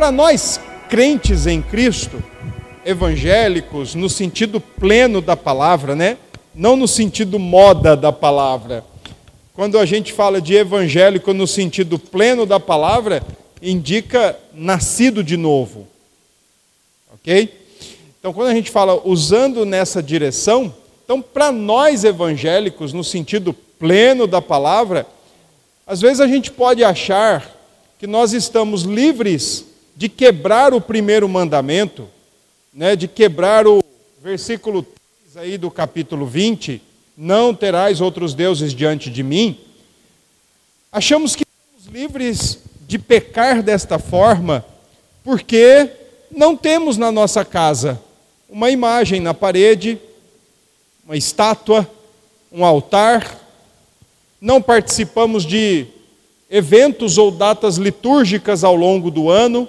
Para nós crentes em Cristo, evangélicos, no sentido pleno da palavra, né? Não no sentido moda da palavra. Quando a gente fala de evangélico no sentido pleno da palavra, indica nascido de novo. Ok? Então, quando a gente fala usando nessa direção, então, para nós evangélicos, no sentido pleno da palavra, às vezes a gente pode achar que nós estamos livres de quebrar o primeiro mandamento, né, de quebrar o versículo 3 aí do capítulo 20, não terás outros deuses diante de mim. Achamos que somos livres de pecar desta forma porque não temos na nossa casa uma imagem na parede, uma estátua, um altar, não participamos de eventos ou datas litúrgicas ao longo do ano,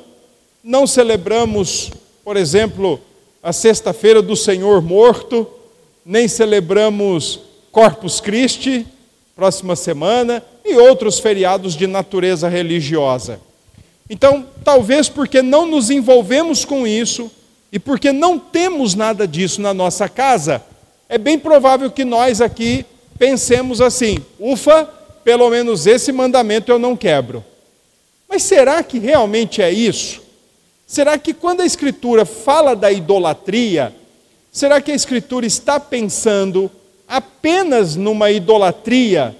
não celebramos, por exemplo, a Sexta-feira do Senhor morto, nem celebramos Corpus Christi, próxima semana, e outros feriados de natureza religiosa. Então, talvez porque não nos envolvemos com isso e porque não temos nada disso na nossa casa, é bem provável que nós aqui pensemos assim: ufa, pelo menos esse mandamento eu não quebro. Mas será que realmente é isso? Será que quando a Escritura fala da idolatria, será que a Escritura está pensando apenas numa idolatria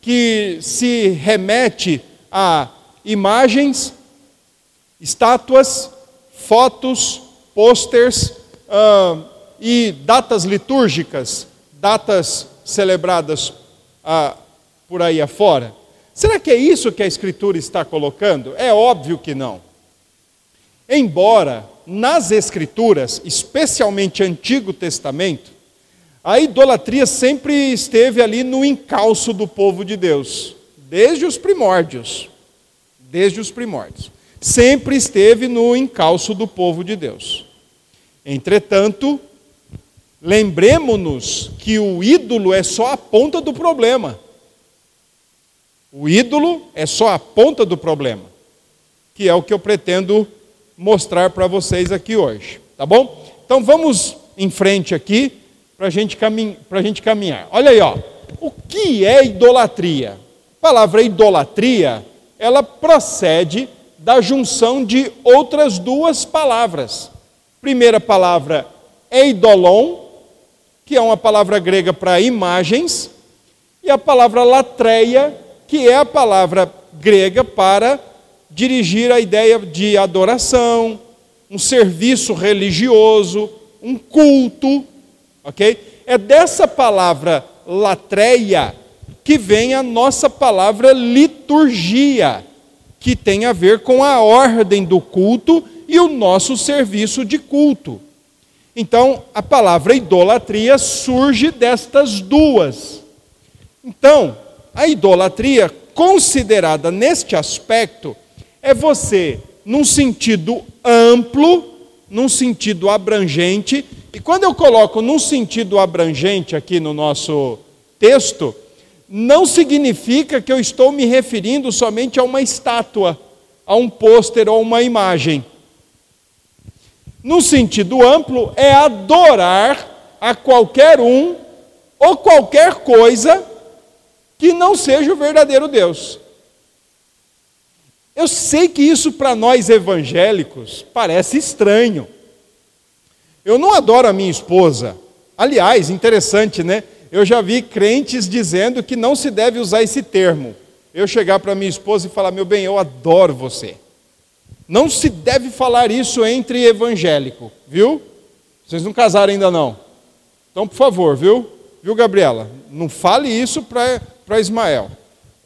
que se remete a imagens, estátuas, fotos, posters uh, e datas litúrgicas, datas celebradas uh, por aí afora? Será que é isso que a Escritura está colocando? É óbvio que não. Embora nas Escrituras, especialmente Antigo Testamento, a idolatria sempre esteve ali no encalço do povo de Deus, desde os primórdios. Desde os primórdios. Sempre esteve no encalço do povo de Deus. Entretanto, lembremos-nos que o ídolo é só a ponta do problema. O ídolo é só a ponta do problema, que é o que eu pretendo mostrar para vocês aqui hoje, tá bom? Então vamos em frente aqui para gente a gente caminhar. Olha aí, ó. O que é idolatria? A palavra idolatria, ela procede da junção de outras duas palavras. Primeira palavra é idolon, que é uma palavra grega para imagens, e a palavra latreia, que é a palavra grega para dirigir a ideia de adoração, um serviço religioso, um culto, ok? É dessa palavra latreia que vem a nossa palavra liturgia, que tem a ver com a ordem do culto e o nosso serviço de culto. Então, a palavra idolatria surge destas duas. Então, a idolatria, considerada neste aspecto, é você, num sentido amplo, num sentido abrangente, e quando eu coloco num sentido abrangente aqui no nosso texto, não significa que eu estou me referindo somente a uma estátua, a um pôster ou uma imagem. No sentido amplo, é adorar a qualquer um ou qualquer coisa que não seja o verdadeiro Deus. Eu sei que isso para nós evangélicos parece estranho. Eu não adoro a minha esposa. Aliás, interessante, né? Eu já vi crentes dizendo que não se deve usar esse termo. Eu chegar para minha esposa e falar: meu bem, eu adoro você. Não se deve falar isso entre evangélico, viu? Vocês não casaram ainda não. Então, por favor, viu? Viu, Gabriela? Não fale isso para Ismael.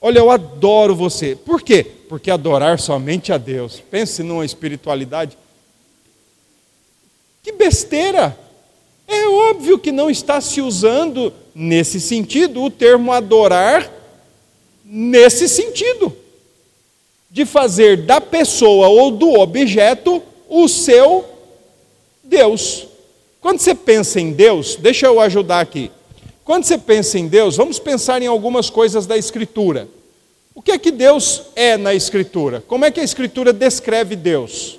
Olha, eu adoro você. Por quê? Porque adorar somente a Deus. Pense numa espiritualidade. Que besteira! É óbvio que não está se usando nesse sentido o termo adorar nesse sentido de fazer da pessoa ou do objeto o seu Deus. Quando você pensa em Deus, deixa eu ajudar aqui. Quando você pensa em Deus, vamos pensar em algumas coisas da Escritura. O que é que Deus é na Escritura? Como é que a Escritura descreve Deus?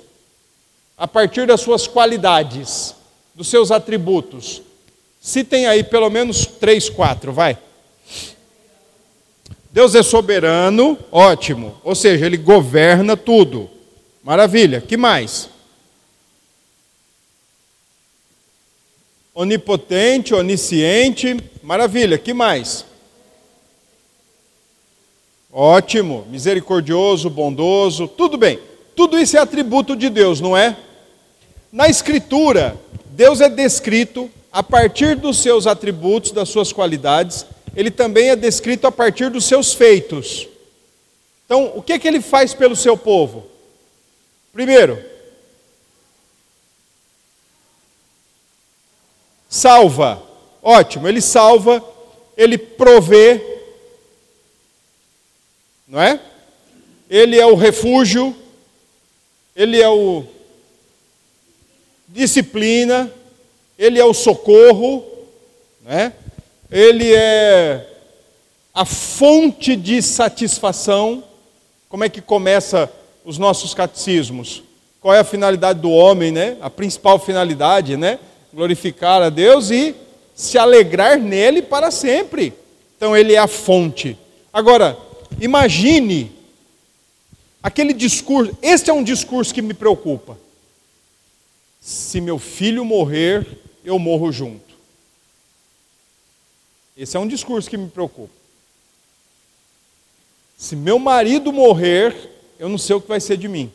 a partir das suas qualidades, dos seus atributos. Citem aí pelo menos três, quatro, vai. Deus é soberano, ótimo. Ou seja, ele governa tudo. Maravilha. Que mais? Onipotente, onisciente, maravilha. Que mais? Ótimo, misericordioso, bondoso, tudo bem. Tudo isso é atributo de Deus, não é? Na Escritura, Deus é descrito a partir dos seus atributos, das suas qualidades, ele também é descrito a partir dos seus feitos. Então, o que, é que ele faz pelo seu povo? Primeiro, salva. Ótimo, ele salva, ele provê, não é? Ele é o refúgio, ele é o disciplina, ele é o socorro, né? ele é a fonte de satisfação. Como é que começa os nossos catecismos? Qual é a finalidade do homem, né? A principal finalidade, né? Glorificar a Deus e se alegrar nele para sempre. Então ele é a fonte. Agora, imagine aquele discurso, este é um discurso que me preocupa. Se meu filho morrer, eu morro junto. Esse é um discurso que me preocupa. Se meu marido morrer, eu não sei o que vai ser de mim.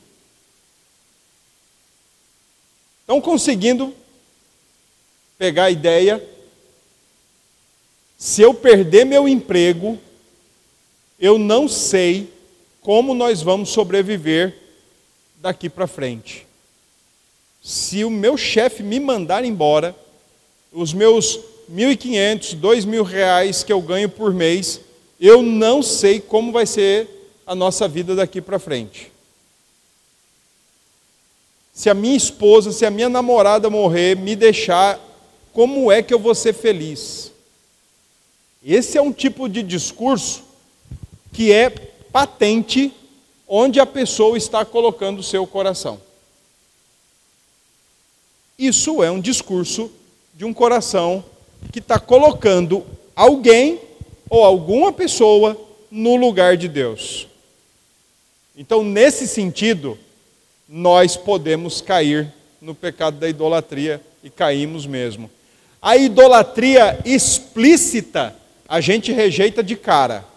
Estão conseguindo pegar a ideia? Se eu perder meu emprego, eu não sei como nós vamos sobreviver daqui para frente. Se o meu chefe me mandar embora, os meus 1.500, 2.000 reais que eu ganho por mês, eu não sei como vai ser a nossa vida daqui para frente. Se a minha esposa, se a minha namorada morrer, me deixar, como é que eu vou ser feliz? Esse é um tipo de discurso que é patente onde a pessoa está colocando o seu coração. Isso é um discurso de um coração que está colocando alguém ou alguma pessoa no lugar de Deus. Então, nesse sentido, nós podemos cair no pecado da idolatria e caímos mesmo. A idolatria explícita a gente rejeita de cara.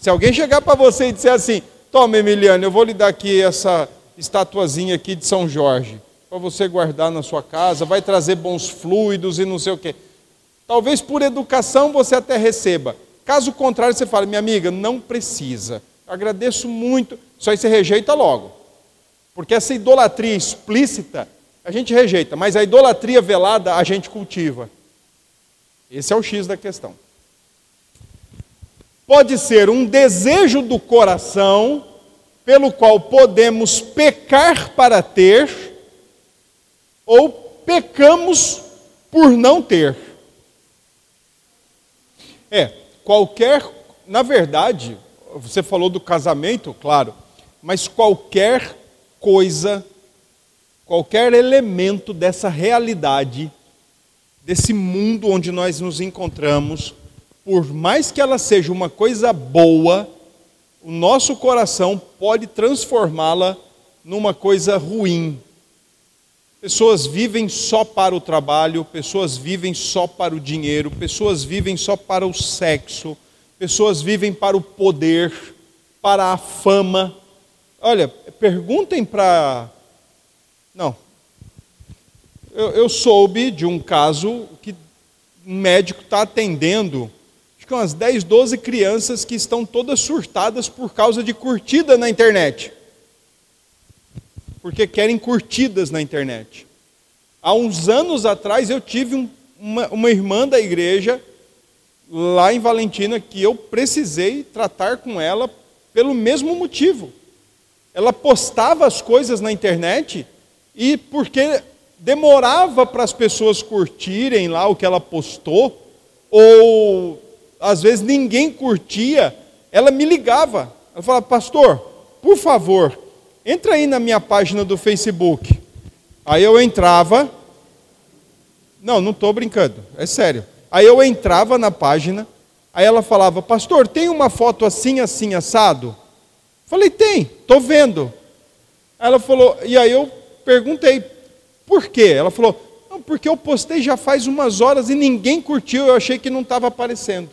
Se alguém chegar para você e disser assim: Toma, Emiliano, eu vou lhe dar aqui essa estatuazinha aqui de São Jorge, para você guardar na sua casa, vai trazer bons fluidos e não sei o quê. Talvez por educação você até receba. Caso contrário, você fala, minha amiga, não precisa. Agradeço muito. Só aí você rejeita logo. Porque essa idolatria explícita, a gente rejeita, mas a idolatria velada, a gente cultiva. Esse é o X da questão. Pode ser um desejo do coração, pelo qual podemos pecar para ter, ou pecamos por não ter. É, qualquer, na verdade, você falou do casamento, claro, mas qualquer coisa, qualquer elemento dessa realidade, desse mundo onde nós nos encontramos, por mais que ela seja uma coisa boa, o nosso coração pode transformá-la numa coisa ruim, Pessoas vivem só para o trabalho, pessoas vivem só para o dinheiro, pessoas vivem só para o sexo, pessoas vivem para o poder, para a fama. Olha, perguntem para. Não. Eu, eu, soube de um caso que um médico está atendendo, que umas 10, 12 crianças que estão todas surtadas por causa de curtida na internet porque querem curtidas na internet. Há uns anos atrás eu tive um, uma, uma irmã da igreja lá em Valentina que eu precisei tratar com ela pelo mesmo motivo. Ela postava as coisas na internet e porque demorava para as pessoas curtirem lá o que ela postou, ou às vezes ninguém curtia, ela me ligava. Ela falava, pastor, por favor, Entra aí na minha página do Facebook. Aí eu entrava. Não, não estou brincando, é sério. Aí eu entrava na página, aí ela falava, pastor, tem uma foto assim, assim, assado? Falei, tem, estou vendo. Ela falou, e aí eu perguntei, por quê? Ela falou, porque eu postei já faz umas horas e ninguém curtiu, eu achei que não estava aparecendo.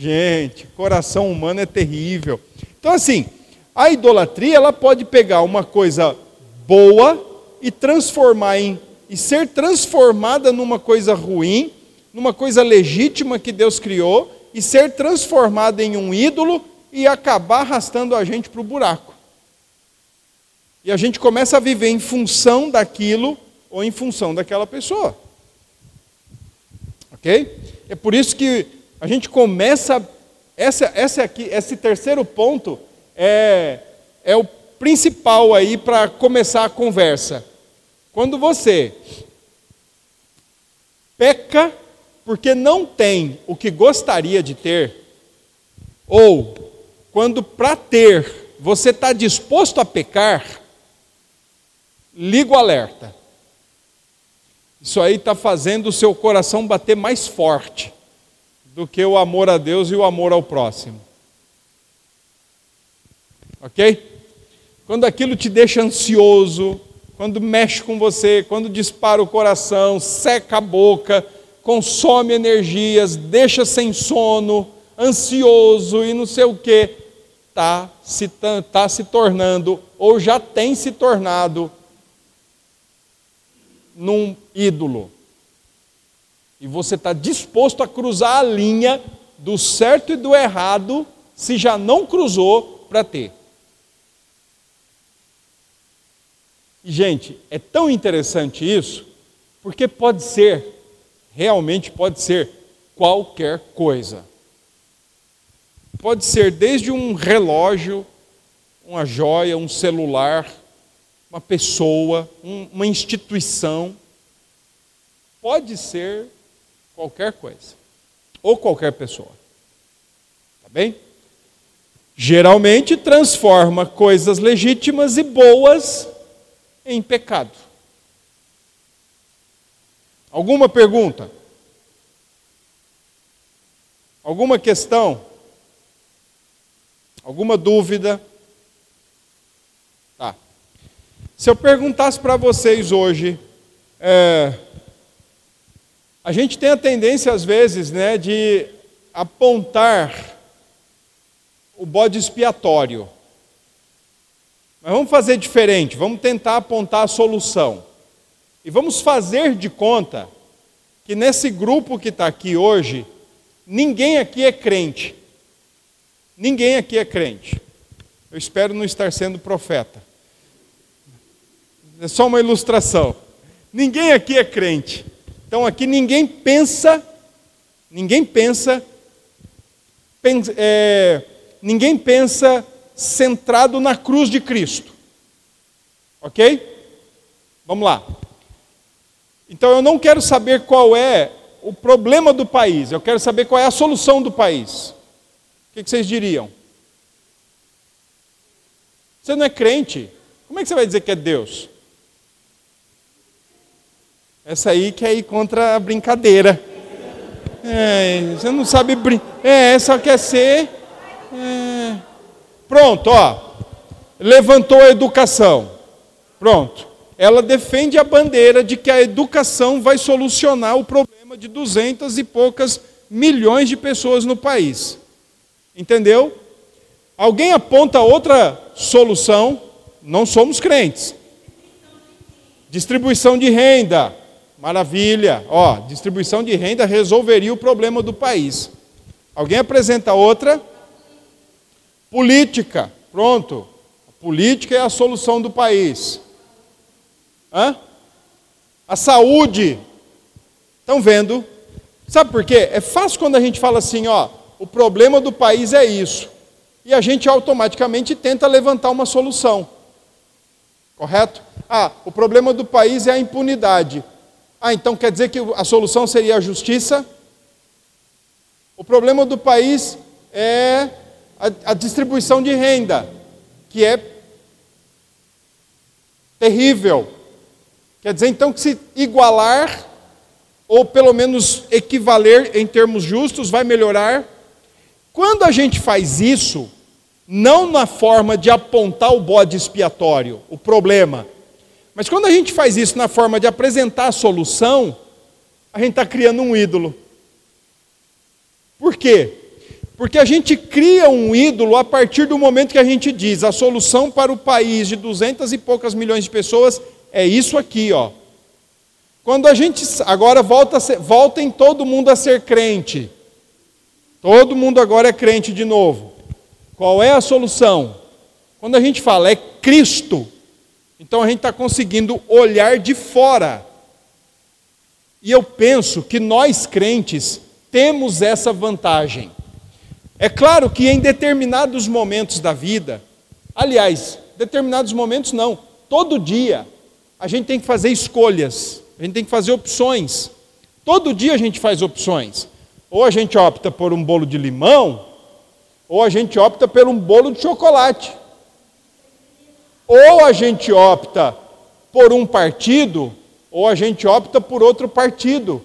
Gente, coração humano é terrível. Então, assim, a idolatria ela pode pegar uma coisa boa e transformar em e ser transformada numa coisa ruim, numa coisa legítima que Deus criou e ser transformada em um ídolo e acabar arrastando a gente para o buraco. E a gente começa a viver em função daquilo ou em função daquela pessoa. Ok? É por isso que a gente começa. Essa, essa aqui, esse terceiro ponto é, é o principal aí para começar a conversa. Quando você peca porque não tem o que gostaria de ter, ou quando para ter você está disposto a pecar, liga o alerta. Isso aí está fazendo o seu coração bater mais forte do que o amor a Deus e o amor ao próximo. Ok? Quando aquilo te deixa ansioso, quando mexe com você, quando dispara o coração, seca a boca, consome energias, deixa sem sono, ansioso e não sei o que, está se, tá se tornando, ou já tem se tornado, num ídolo e você está disposto a cruzar a linha do certo e do errado, se já não cruzou, para ter. E, gente, é tão interessante isso, porque pode ser, realmente pode ser, qualquer coisa. Pode ser desde um relógio, uma joia, um celular, uma pessoa, um, uma instituição. Pode ser qualquer coisa, ou qualquer pessoa. Tá bem? Geralmente transforma coisas legítimas e boas em pecado. Alguma pergunta? Alguma questão? Alguma dúvida? Tá. Se eu perguntasse para vocês hoje, é, a gente tem a tendência, às vezes, né, de apontar o bode expiatório. Mas vamos fazer diferente, vamos tentar apontar a solução. E vamos fazer de conta que nesse grupo que está aqui hoje, ninguém aqui é crente. Ninguém aqui é crente. Eu espero não estar sendo profeta. É só uma ilustração. Ninguém aqui é crente. Então aqui ninguém pensa, ninguém pensa, é, ninguém pensa centrado na cruz de Cristo. Ok? Vamos lá. Então eu não quero saber qual é o problema do país, eu quero saber qual é a solução do país. O que vocês diriam? Você não é crente, como é que você vai dizer que é Deus? Essa aí quer ir contra a brincadeira. É, você não sabe brincar. É, só quer ser. É. Pronto, ó. Levantou a educação. Pronto. Ela defende a bandeira de que a educação vai solucionar o problema de duzentas e poucas milhões de pessoas no país. Entendeu? Alguém aponta outra solução, não somos crentes. Distribuição de renda. Maravilha. Ó, distribuição de renda resolveria o problema do país. Alguém apresenta outra? Política. Pronto. A política é a solução do país. Hã? A saúde. Estão vendo? Sabe por quê? É fácil quando a gente fala assim, ó, o problema do país é isso. E a gente automaticamente tenta levantar uma solução. Correto? Ah, o problema do país é a impunidade. Ah, então quer dizer que a solução seria a justiça? O problema do país é a, a distribuição de renda, que é terrível. Quer dizer então que se igualar, ou pelo menos equivaler em termos justos, vai melhorar. Quando a gente faz isso, não na forma de apontar o bode expiatório, o problema, mas quando a gente faz isso na forma de apresentar a solução, a gente está criando um ídolo. Por quê? Porque a gente cria um ídolo a partir do momento que a gente diz a solução para o país de duzentas e poucas milhões de pessoas é isso aqui, ó. Quando a gente agora volta, ser, voltem todo mundo a ser crente. Todo mundo agora é crente de novo. Qual é a solução? Quando a gente fala é Cristo, então a gente está conseguindo olhar de fora. E eu penso que nós crentes temos essa vantagem. É claro que em determinados momentos da vida, aliás, determinados momentos não, todo dia, a gente tem que fazer escolhas, a gente tem que fazer opções. Todo dia a gente faz opções. Ou a gente opta por um bolo de limão, ou a gente opta por um bolo de chocolate. Ou a gente opta por um partido, ou a gente opta por outro partido.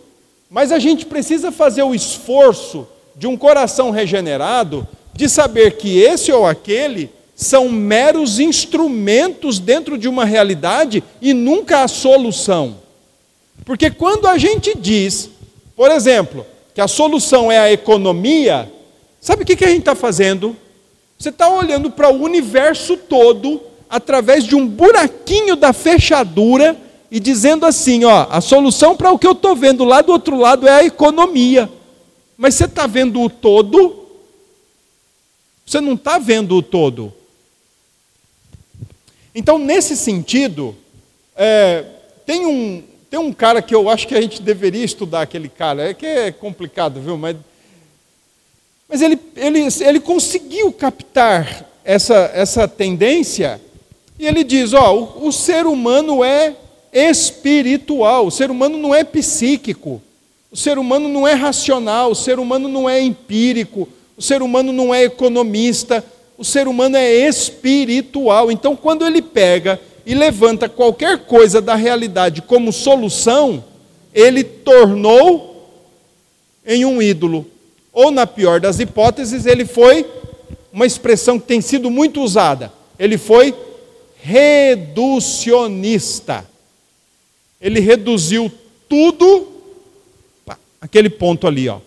Mas a gente precisa fazer o esforço de um coração regenerado de saber que esse ou aquele são meros instrumentos dentro de uma realidade e nunca a solução. Porque quando a gente diz, por exemplo, que a solução é a economia, sabe o que a gente está fazendo? Você está olhando para o universo todo através de um buraquinho da fechadura e dizendo assim: ó, a solução para o que eu estou vendo lá do outro lado é a economia. Mas você está vendo o todo? Você não está vendo o todo. Então, nesse sentido, é, tem, um, tem um cara que eu acho que a gente deveria estudar aquele cara. É que é complicado, viu? Mas, mas ele, ele, ele conseguiu captar essa, essa tendência e ele diz: ó, o, o ser humano é espiritual, o ser humano não é psíquico. O ser humano não é racional, o ser humano não é empírico, o ser humano não é economista, o ser humano é espiritual. Então, quando ele pega e levanta qualquer coisa da realidade como solução, ele tornou em um ídolo. Ou, na pior das hipóteses, ele foi uma expressão que tem sido muito usada. Ele foi reducionista. Ele reduziu tudo aquele ponto ali, ó.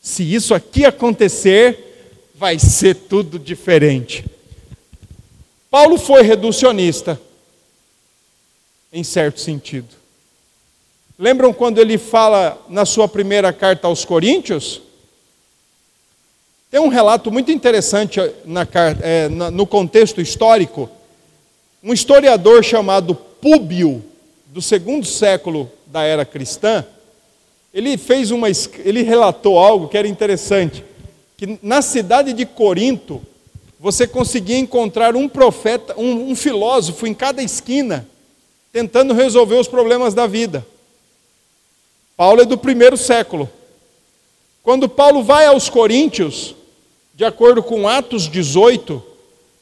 Se isso aqui acontecer, vai ser tudo diferente. Paulo foi reducionista, em certo sentido. Lembram quando ele fala na sua primeira carta aos Coríntios? Tem um relato muito interessante na, é, no contexto histórico. Um historiador chamado Púbio, do segundo século da era cristã, ele fez uma, ele relatou algo que era interessante, que na cidade de Corinto você conseguia encontrar um profeta, um, um filósofo em cada esquina, tentando resolver os problemas da vida. Paulo é do primeiro século. Quando Paulo vai aos Coríntios, de acordo com Atos 18,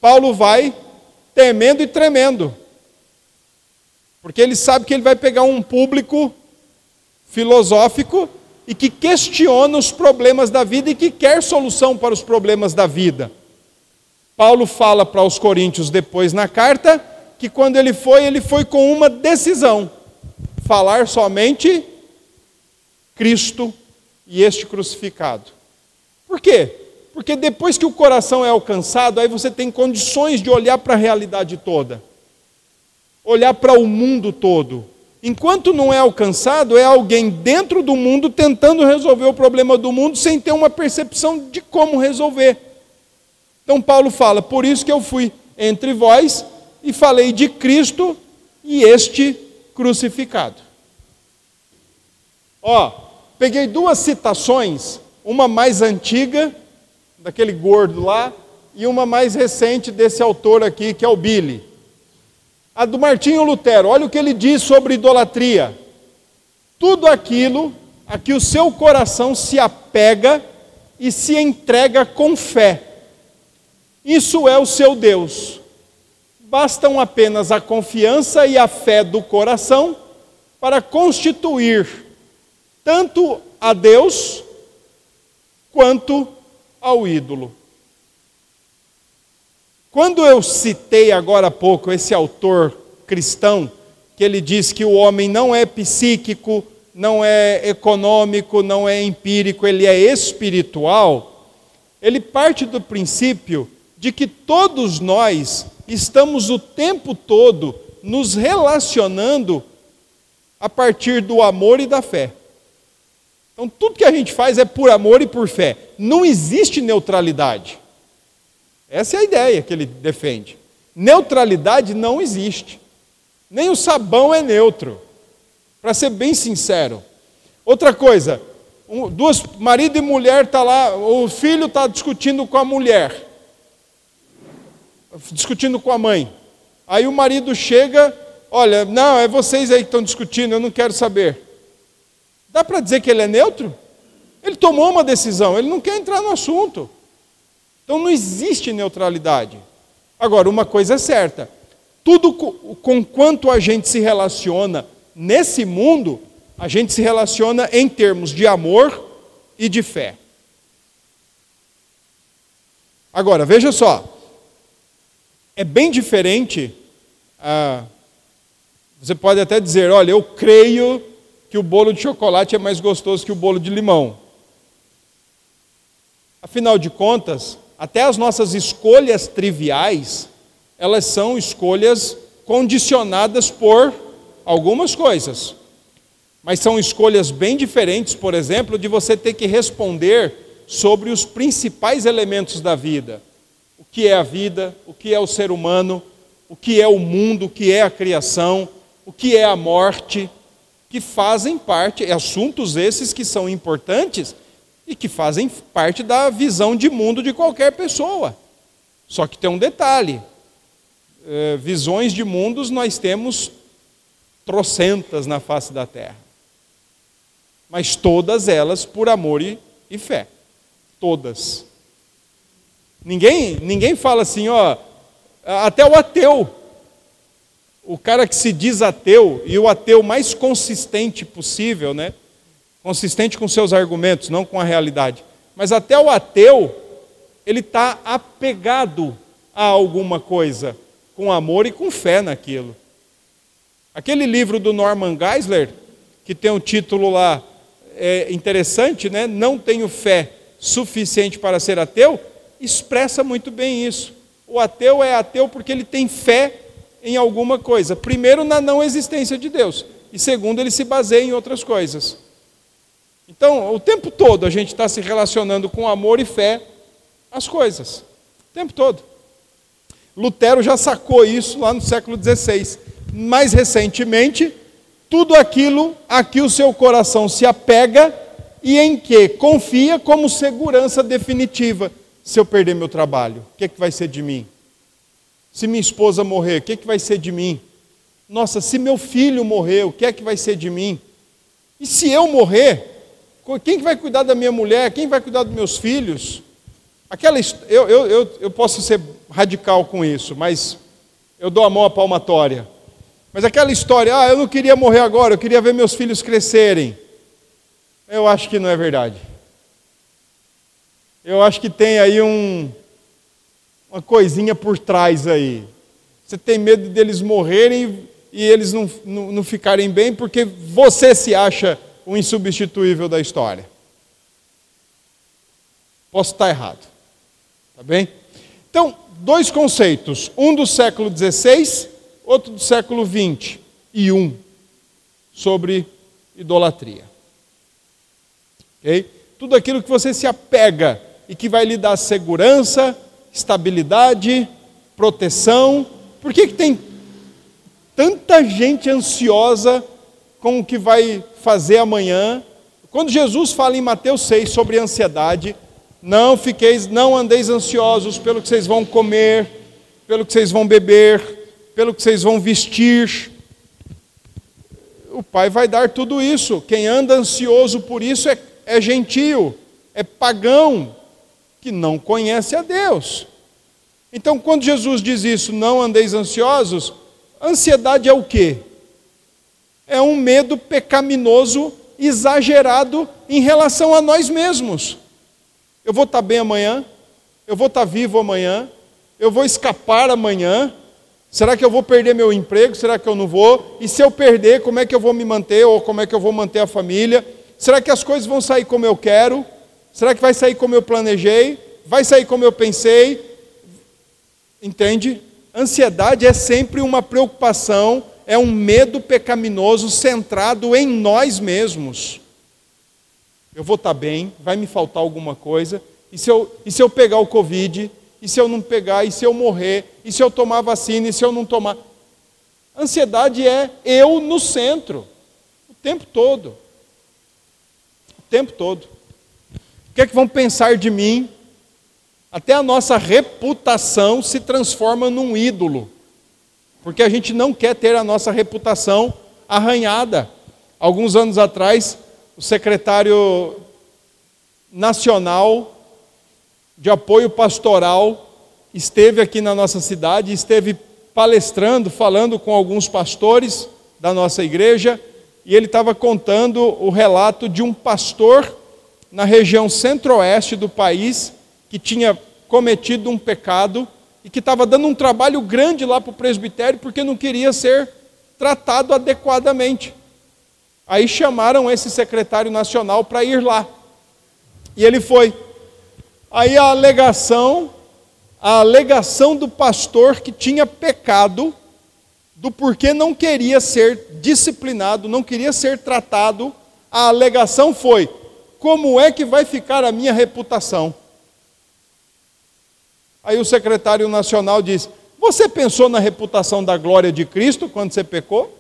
Paulo vai temendo e tremendo, porque ele sabe que ele vai pegar um público filosófico e que questiona os problemas da vida e que quer solução para os problemas da vida. Paulo fala para os coríntios depois na carta que quando ele foi, ele foi com uma decisão: falar somente Cristo e este crucificado. Por quê? Porque depois que o coração é alcançado, aí você tem condições de olhar para a realidade toda, olhar para o mundo todo, Enquanto não é alcançado, é alguém dentro do mundo tentando resolver o problema do mundo sem ter uma percepção de como resolver. Então Paulo fala: por isso que eu fui entre vós e falei de Cristo e este crucificado. Ó, peguei duas citações, uma mais antiga, daquele gordo lá, e uma mais recente desse autor aqui, que é o Billy. A do Martinho Lutero, olha o que ele diz sobre idolatria. Tudo aquilo a que o seu coração se apega e se entrega com fé. Isso é o seu Deus. bastam apenas a confiança e a fé do coração para constituir tanto a Deus quanto ao ídolo. Quando eu citei agora há pouco esse autor cristão, que ele diz que o homem não é psíquico, não é econômico, não é empírico, ele é espiritual, ele parte do princípio de que todos nós estamos o tempo todo nos relacionando a partir do amor e da fé. Então, tudo que a gente faz é por amor e por fé. Não existe neutralidade. Essa é a ideia que ele defende. Neutralidade não existe. Nem o sabão é neutro. Para ser bem sincero. Outra coisa, um, duas, marido e mulher tá lá, o filho está discutindo com a mulher, discutindo com a mãe. Aí o marido chega, olha, não, é vocês aí que estão discutindo, eu não quero saber. Dá para dizer que ele é neutro? Ele tomou uma decisão, ele não quer entrar no assunto. Então não existe neutralidade. Agora, uma coisa é certa: tudo com quanto a gente se relaciona nesse mundo, a gente se relaciona em termos de amor e de fé. Agora, veja só, é bem diferente. Ah, você pode até dizer: olha, eu creio que o bolo de chocolate é mais gostoso que o bolo de limão. Afinal de contas, até as nossas escolhas triviais, elas são escolhas condicionadas por algumas coisas. Mas são escolhas bem diferentes, por exemplo, de você ter que responder sobre os principais elementos da vida. O que é a vida, o que é o ser humano, o que é o mundo, o que é a criação, o que é a morte, que fazem parte, assuntos esses que são importantes, e que fazem parte da visão de mundo de qualquer pessoa. Só que tem um detalhe: é, visões de mundos nós temos trocentas na face da terra, mas todas elas por amor e, e fé. Todas. Ninguém, ninguém fala assim, ó, até o ateu, o cara que se diz ateu, e o ateu mais consistente possível, né? consistente com seus argumentos, não com a realidade. Mas até o ateu, ele está apegado a alguma coisa, com amor e com fé naquilo. Aquele livro do Norman Geisler, que tem um título lá é, interessante, né? Não tenho fé suficiente para ser ateu, expressa muito bem isso. O ateu é ateu porque ele tem fé em alguma coisa. Primeiro, na não existência de Deus. E segundo, ele se baseia em outras coisas. Então, o tempo todo a gente está se relacionando com amor e fé as coisas. O tempo todo. Lutero já sacou isso lá no século XVI. Mais recentemente, tudo aquilo a que o seu coração se apega e em que confia como segurança definitiva. Se eu perder meu trabalho, o que, é que vai ser de mim? Se minha esposa morrer, o que, é que vai ser de mim? Nossa, se meu filho morrer, o que é que vai ser de mim? E se eu morrer, quem vai cuidar da minha mulher? Quem vai cuidar dos meus filhos? Aquela, eu, eu, eu, eu posso ser radical com isso, mas eu dou a mão à palmatória. Mas aquela história, ah, eu não queria morrer agora, eu queria ver meus filhos crescerem. Eu acho que não é verdade. Eu acho que tem aí um, uma coisinha por trás aí. Você tem medo deles morrerem e eles não, não, não ficarem bem porque você se acha o insubstituível da história. Posso estar errado. Tá bem? Então, dois conceitos. Um do século XVI, outro do século XX e um sobre idolatria. Tudo aquilo que você se apega e que vai lhe dar segurança, estabilidade, proteção. Por que, que tem tanta gente ansiosa com o que vai fazer amanhã. Quando Jesus fala em Mateus 6 sobre ansiedade, não fiqueis, não andeis ansiosos pelo que vocês vão comer, pelo que vocês vão beber, pelo que vocês vão vestir. O Pai vai dar tudo isso. Quem anda ansioso por isso é, é gentio, é pagão, que não conhece a Deus. Então, quando Jesus diz isso, não andeis ansiosos, ansiedade é o quê? É um medo pecaminoso exagerado em relação a nós mesmos. Eu vou estar bem amanhã? Eu vou estar vivo amanhã? Eu vou escapar amanhã? Será que eu vou perder meu emprego? Será que eu não vou? E se eu perder, como é que eu vou me manter? Ou como é que eu vou manter a família? Será que as coisas vão sair como eu quero? Será que vai sair como eu planejei? Vai sair como eu pensei? Entende? Ansiedade é sempre uma preocupação, é um medo pecaminoso centrado em nós mesmos. Eu vou estar bem, vai me faltar alguma coisa, e se eu, e se eu pegar o Covid, e se eu não pegar, e se eu morrer, e se eu tomar vacina, e se eu não tomar. Ansiedade é eu no centro, o tempo todo. O tempo todo. O que é que vão pensar de mim? Até a nossa reputação se transforma num ídolo, porque a gente não quer ter a nossa reputação arranhada. Alguns anos atrás, o secretário nacional de apoio pastoral esteve aqui na nossa cidade, esteve palestrando, falando com alguns pastores da nossa igreja, e ele estava contando o relato de um pastor na região centro-oeste do país que tinha cometido um pecado e que estava dando um trabalho grande lá para o presbitério porque não queria ser tratado adequadamente. Aí chamaram esse secretário nacional para ir lá. E ele foi. Aí a alegação, a alegação do pastor que tinha pecado, do porquê não queria ser disciplinado, não queria ser tratado, a alegação foi: como é que vai ficar a minha reputação? Aí o secretário nacional diz: Você pensou na reputação da glória de Cristo quando você pecou?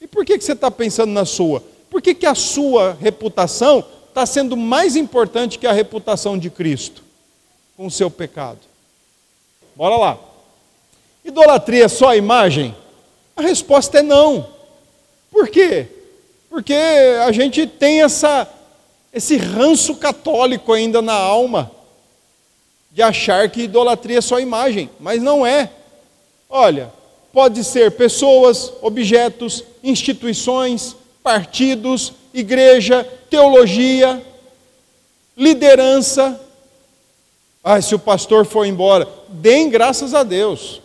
E por que, que você está pensando na sua? Por que, que a sua reputação está sendo mais importante que a reputação de Cristo com o seu pecado? Bora lá. Idolatria é só a imagem? A resposta é não. Por quê? Porque a gente tem essa, esse ranço católico ainda na alma de achar que idolatria é só imagem, mas não é. Olha, pode ser pessoas, objetos, instituições, partidos, igreja, teologia, liderança. Ah, se o pastor for embora, deem graças a Deus.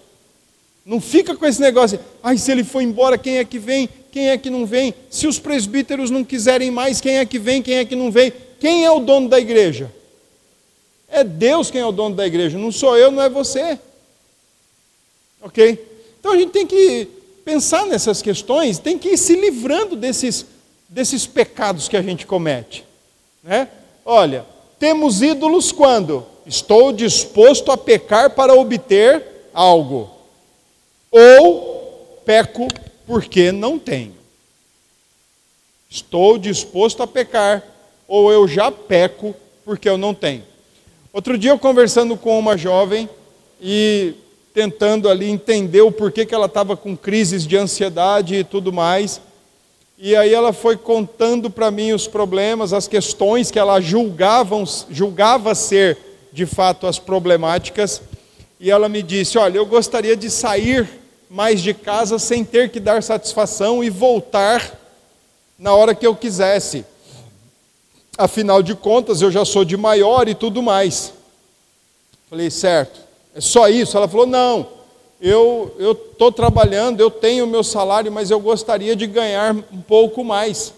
Não fica com esse negócio, ai, se ele for embora, quem é que vem? Quem é que não vem? Se os presbíteros não quiserem mais, quem é que vem? Quem é que não vem? Quem é o dono da igreja? É Deus quem é o dono da igreja, não sou eu, não é você. Ok? Então a gente tem que pensar nessas questões, tem que ir se livrando desses, desses pecados que a gente comete. Né? Olha, temos ídolos quando estou disposto a pecar para obter algo, ou peco porque não tenho. Estou disposto a pecar, ou eu já peco porque eu não tenho. Outro dia eu conversando com uma jovem e tentando ali entender o porquê que ela estava com crises de ansiedade e tudo mais. E aí ela foi contando para mim os problemas, as questões que ela julgavam, julgava ser de fato as problemáticas. E ela me disse: Olha, eu gostaria de sair mais de casa sem ter que dar satisfação e voltar na hora que eu quisesse afinal de contas eu já sou de maior e tudo mais. Falei, certo, é só isso? Ela falou, não, eu estou trabalhando, eu tenho o meu salário, mas eu gostaria de ganhar um pouco mais.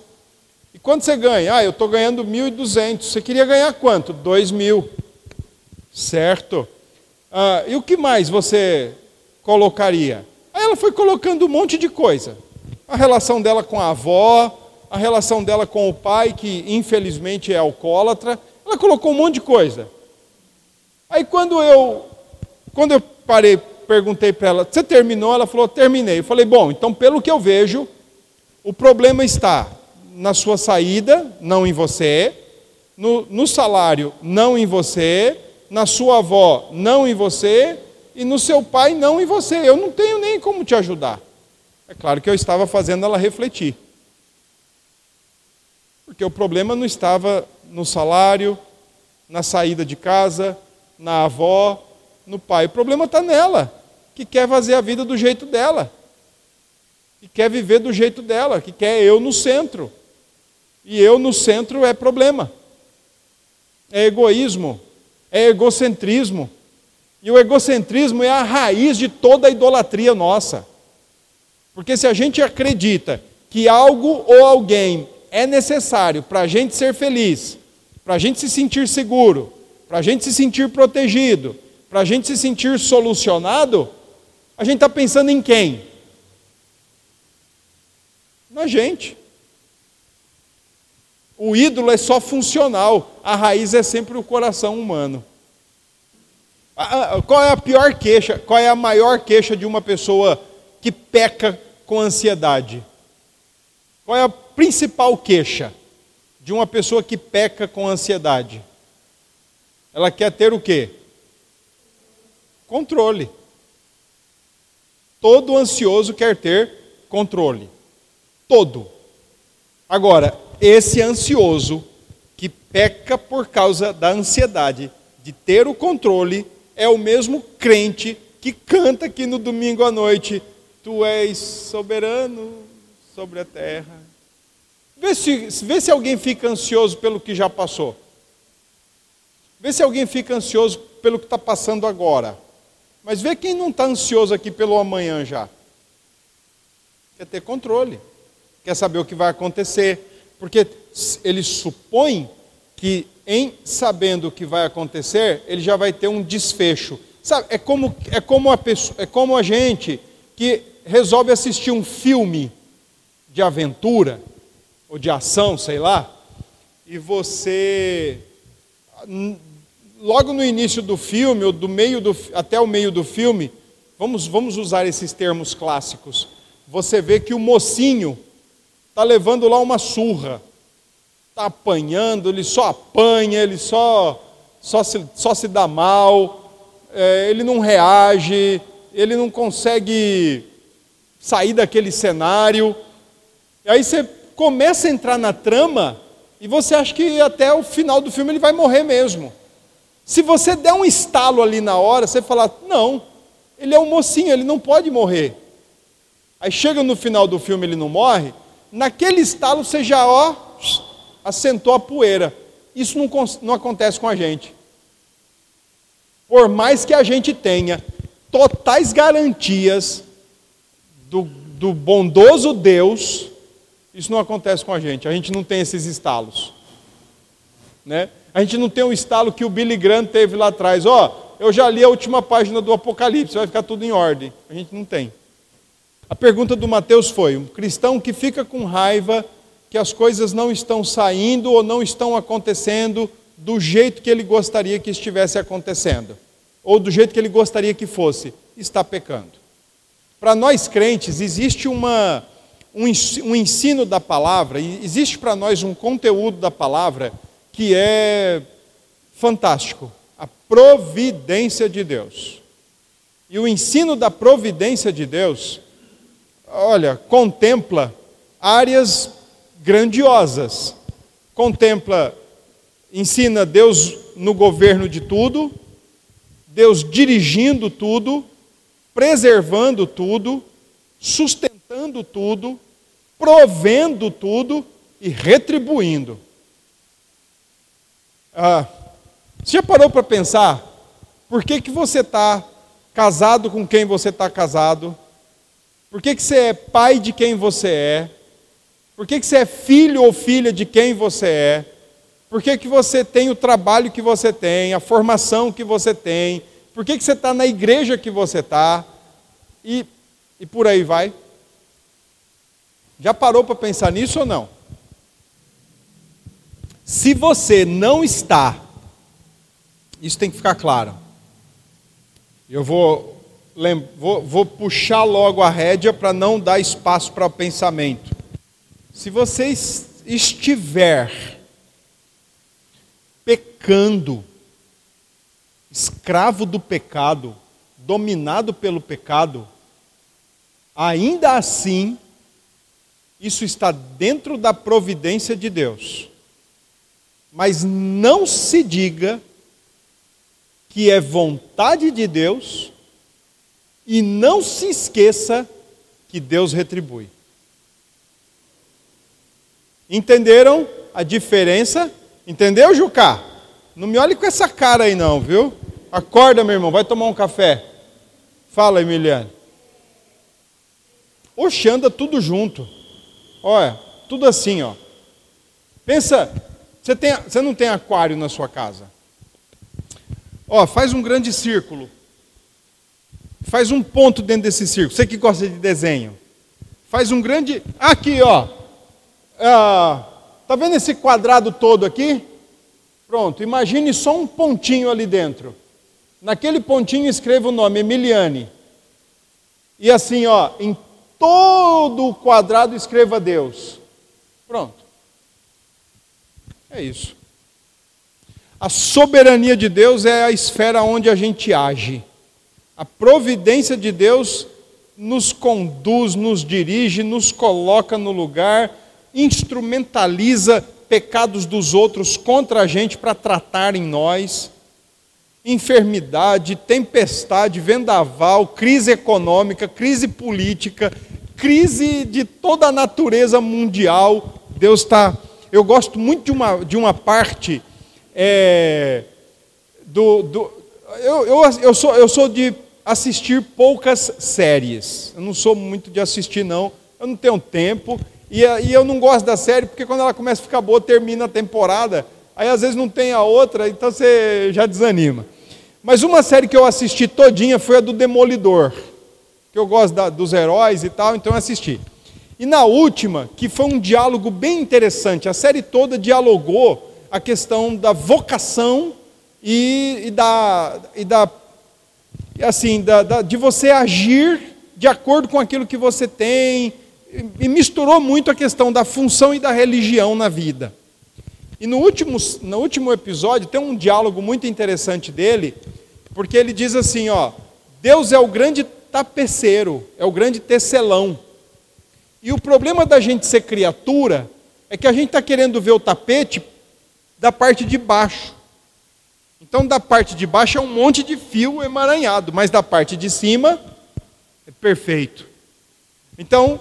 E quanto você ganha? Ah, eu estou ganhando 1.200. Você queria ganhar quanto? 2.000. Certo. Ah, e o que mais você colocaria? Aí ela foi colocando um monte de coisa. A relação dela com a avó, a relação dela com o pai, que infelizmente é alcoólatra. Ela colocou um monte de coisa. Aí quando eu, quando eu parei, perguntei para ela, você terminou? Ela falou, terminei. Eu falei, bom, então pelo que eu vejo, o problema está na sua saída, não em você, no, no salário, não em você, na sua avó, não em você, e no seu pai, não em você. Eu não tenho nem como te ajudar. É claro que eu estava fazendo ela refletir. Porque o problema não estava no salário, na saída de casa, na avó, no pai. O problema está nela, que quer fazer a vida do jeito dela, que quer viver do jeito dela, que quer eu no centro. E eu no centro é problema, é egoísmo, é egocentrismo. E o egocentrismo é a raiz de toda a idolatria nossa. Porque se a gente acredita que algo ou alguém é necessário para a gente ser feliz, para a gente se sentir seguro, para a gente se sentir protegido, para a gente se sentir solucionado, a gente está pensando em quem? Na gente. O ídolo é só funcional, a raiz é sempre o coração humano. Qual é a pior queixa? Qual é a maior queixa de uma pessoa que peca com ansiedade? Qual é a principal queixa de uma pessoa que peca com ansiedade? Ela quer ter o quê? Controle. Todo ansioso quer ter controle. Todo. Agora, esse ansioso que peca por causa da ansiedade de ter o controle é o mesmo crente que canta aqui no domingo à noite: Tu és soberano sobre a terra. Vê se, vê se alguém fica ansioso pelo que já passou. Vê se alguém fica ansioso pelo que está passando agora. Mas vê quem não está ansioso aqui pelo amanhã já. Quer ter controle. Quer saber o que vai acontecer. Porque ele supõe que, em sabendo o que vai acontecer, ele já vai ter um desfecho. Sabe, é como, é como, a, pessoa, é como a gente que resolve assistir um filme de aventura ou de ação, sei lá, e você logo no início do filme, ou do meio do, até o meio do filme, vamos, vamos usar esses termos clássicos. Você vê que o mocinho está levando lá uma surra, está apanhando, ele só apanha, ele só, só, se, só se dá mal, é, ele não reage, ele não consegue sair daquele cenário. E aí você começa a entrar na trama e você acha que até o final do filme ele vai morrer mesmo. Se você der um estalo ali na hora, você fala: não, ele é um mocinho, ele não pode morrer. Aí chega no final do filme ele não morre, naquele estalo você já, ó, assentou a poeira. Isso não, não acontece com a gente. Por mais que a gente tenha totais garantias do, do bondoso Deus, isso não acontece com a gente. A gente não tem esses estalos. Né? A gente não tem o estalo que o Billy Graham teve lá atrás. Ó, oh, eu já li a última página do Apocalipse, vai ficar tudo em ordem. A gente não tem. A pergunta do Mateus foi: um cristão que fica com raiva que as coisas não estão saindo ou não estão acontecendo do jeito que ele gostaria que estivesse acontecendo, ou do jeito que ele gostaria que fosse, está pecando. Para nós crentes, existe uma, um ensino da palavra, existe para nós um conteúdo da palavra que é fantástico: a providência de Deus. E o ensino da providência de Deus, olha, contempla áreas grandiosas. Contempla, ensina Deus no governo de tudo, Deus dirigindo tudo, preservando tudo, sustentando tudo, provendo tudo e retribuindo. Ah, você já parou para pensar por que, que você está casado com quem você está casado? Por que, que você é pai de quem você é? Por que, que você é filho ou filha de quem você é? Por que, que você tem o trabalho que você tem, a formação que você tem? Por que, que você está na igreja que você está? E, e por aí vai. Já parou para pensar nisso ou não? Se você não está, isso tem que ficar claro. Eu vou, vou, vou puxar logo a rédea para não dar espaço para o pensamento. Se você estiver pecando, escravo do pecado, dominado pelo pecado, ainda assim, isso está dentro da providência de Deus. Mas não se diga que é vontade de Deus e não se esqueça que Deus retribui. Entenderam a diferença? Entendeu, Jucá? Não me olhe com essa cara aí não, viu? Acorda, meu irmão, vai tomar um café. Fala, Emiliano. Oxe, anda tudo junto. Olha, tudo assim, ó. Pensa, você, tem, você não tem aquário na sua casa? Ó, faz um grande círculo. Faz um ponto dentro desse círculo. Você que gosta de desenho. Faz um grande. Aqui, ó. Ah, tá vendo esse quadrado todo aqui? Pronto, imagine só um pontinho ali dentro. Naquele pontinho escreva o nome Emiliane. E assim, ó, em todo o quadrado escreva Deus. Pronto. É isso. A soberania de Deus é a esfera onde a gente age. A providência de Deus nos conduz, nos dirige, nos coloca no lugar, instrumentaliza pecados dos outros contra a gente para tratar em nós. Enfermidade, tempestade, vendaval, crise econômica, crise política, crise de toda a natureza mundial. Deus está. Eu gosto muito de uma, de uma parte é, do. do eu, eu, eu, sou, eu sou de assistir poucas séries. Eu não sou muito de assistir, não. Eu não tenho tempo. E, e eu não gosto da série, porque quando ela começa a ficar boa, termina a temporada. Aí às vezes não tem a outra, então você já desanima. Mas uma série que eu assisti todinha foi a do Demolidor que eu gosto da, dos heróis e tal, então eu assisti. E na última, que foi um diálogo bem interessante, a série toda dialogou a questão da vocação e, e da, e da assim, da, da, de você agir de acordo com aquilo que você tem, e misturou muito a questão da função e da religião na vida. E no último, no último episódio tem um diálogo muito interessante dele, porque ele diz assim, ó, Deus é o grande tapeceiro, é o grande tecelão. E o problema da gente ser criatura é que a gente está querendo ver o tapete da parte de baixo. Então, da parte de baixo é um monte de fio emaranhado, mas da parte de cima é perfeito. Então,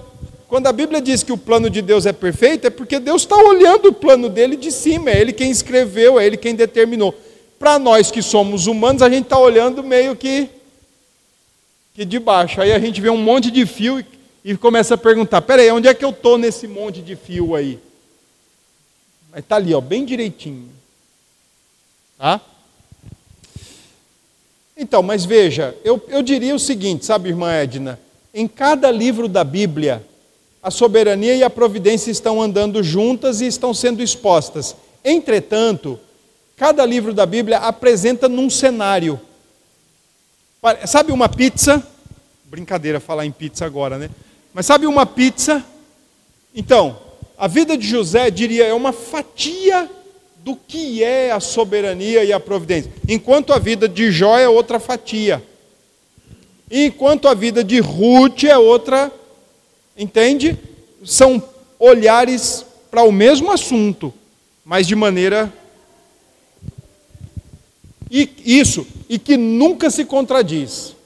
quando a Bíblia diz que o plano de Deus é perfeito, é porque Deus está olhando o plano dele de cima, é Ele quem escreveu, é Ele quem determinou. Para nós que somos humanos, a gente está olhando meio que que de baixo. Aí a gente vê um monte de fio e, e começa a perguntar: peraí, onde é que eu estou nesse monte de fio aí? Mas está ali, ó, bem direitinho. Tá? Então, mas veja, eu, eu diria o seguinte, sabe, irmã Edna? Em cada livro da Bíblia, a soberania e a providência estão andando juntas e estão sendo expostas. Entretanto, cada livro da Bíblia apresenta num cenário. Sabe uma pizza? Brincadeira falar em pizza agora, né? Mas sabe uma pizza? Então, a vida de José, diria, é uma fatia do que é a soberania e a providência. Enquanto a vida de Jó é outra fatia. Enquanto a vida de Ruth é outra, entende? São olhares para o mesmo assunto, mas de maneira e isso, e que nunca se contradiz.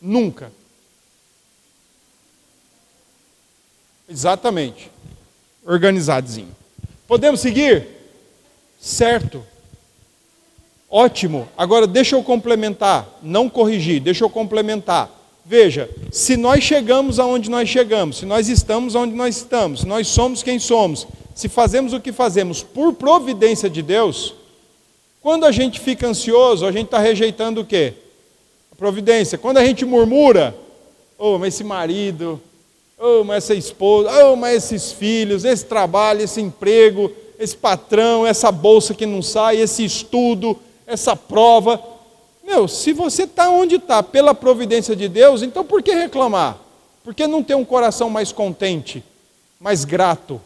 Nunca. Exatamente. Organizadinho. Podemos seguir? Certo. Ótimo. Agora deixa eu complementar, não corrigir, deixa eu complementar. Veja, se nós chegamos aonde nós chegamos, se nós estamos onde nós estamos, se nós somos quem somos, se fazemos o que fazemos por providência de Deus, quando a gente fica ansioso, a gente está rejeitando o quê? A providência. Quando a gente murmura, oh, mas esse marido, oh, mas essa esposa, oh, mas esses filhos, esse trabalho, esse emprego, esse patrão, essa bolsa que não sai, esse estudo, essa prova. Meu, se você está onde está pela providência de Deus, então por que reclamar? Por que não ter um coração mais contente, mais grato?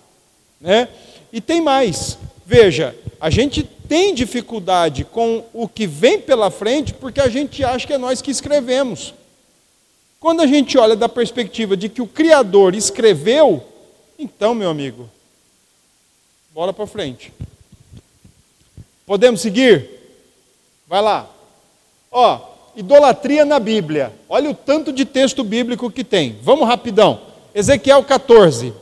Né? E tem mais. Veja, a gente tem dificuldade com o que vem pela frente porque a gente acha que é nós que escrevemos. Quando a gente olha da perspectiva de que o Criador escreveu, então, meu amigo, bola para frente. Podemos seguir? Vai lá. Ó, idolatria na Bíblia. Olha o tanto de texto bíblico que tem. Vamos rapidão. Ezequiel 14.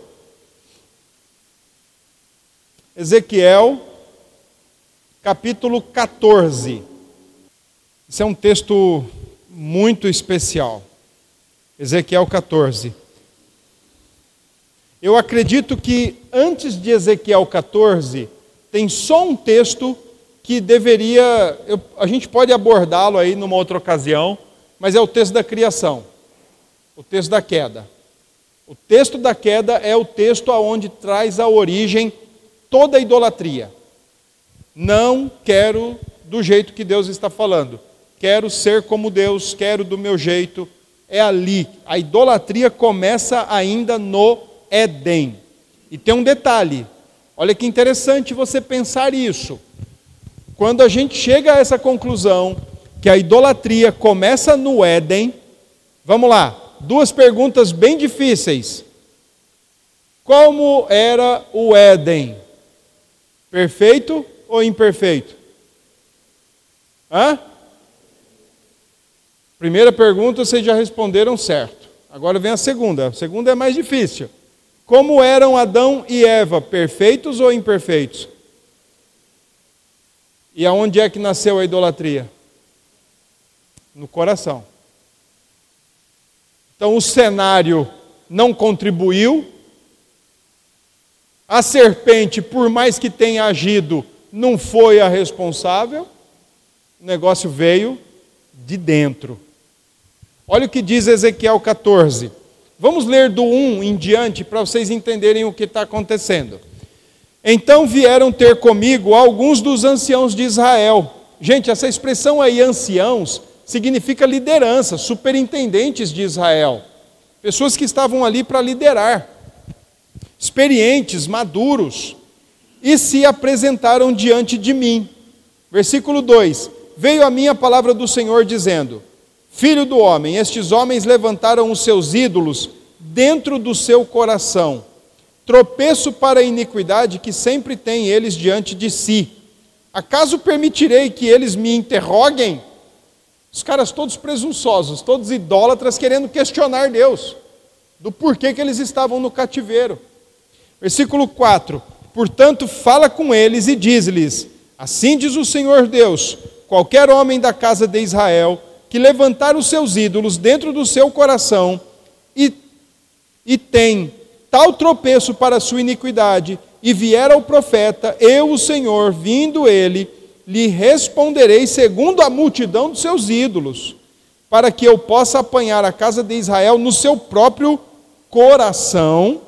Ezequiel, capítulo 14. Esse é um texto muito especial. Ezequiel 14. Eu acredito que antes de Ezequiel 14, tem só um texto que deveria, eu, a gente pode abordá-lo aí numa outra ocasião, mas é o texto da criação, o texto da queda. O texto da queda é o texto aonde traz a origem toda a idolatria. Não quero do jeito que Deus está falando. Quero ser como Deus, quero do meu jeito. É ali. A idolatria começa ainda no Éden. E tem um detalhe. Olha que interessante você pensar isso. Quando a gente chega a essa conclusão que a idolatria começa no Éden, vamos lá, duas perguntas bem difíceis. Como era o Éden? Perfeito ou imperfeito? Hã? Primeira pergunta vocês já responderam certo. Agora vem a segunda. A segunda é mais difícil. Como eram Adão e Eva, perfeitos ou imperfeitos? E aonde é que nasceu a idolatria? No coração. Então o cenário não contribuiu. A serpente, por mais que tenha agido, não foi a responsável. O negócio veio de dentro. Olha o que diz Ezequiel 14. Vamos ler do 1 em diante para vocês entenderem o que está acontecendo. Então vieram ter comigo alguns dos anciãos de Israel. Gente, essa expressão aí, anciãos, significa liderança, superintendentes de Israel. Pessoas que estavam ali para liderar, experientes, maduros, e se apresentaram diante de mim. Versículo 2: Veio a minha palavra do Senhor dizendo: Filho do homem, estes homens levantaram os seus ídolos dentro do seu coração tropeço para a iniquidade que sempre têm eles diante de si. Acaso permitirei que eles me interroguem? Os caras todos presunçosos, todos idólatras, querendo questionar Deus, do porquê que eles estavam no cativeiro. Versículo 4: Portanto, fala com eles e diz-lhes: Assim diz o Senhor Deus: qualquer homem da casa de Israel que levantar os seus ídolos dentro do seu coração e, e tem tal tropeço para a sua iniquidade, e vier ao profeta, eu, o Senhor, vindo ele, lhe responderei segundo a multidão dos seus ídolos, para que eu possa apanhar a casa de Israel no seu próprio coração,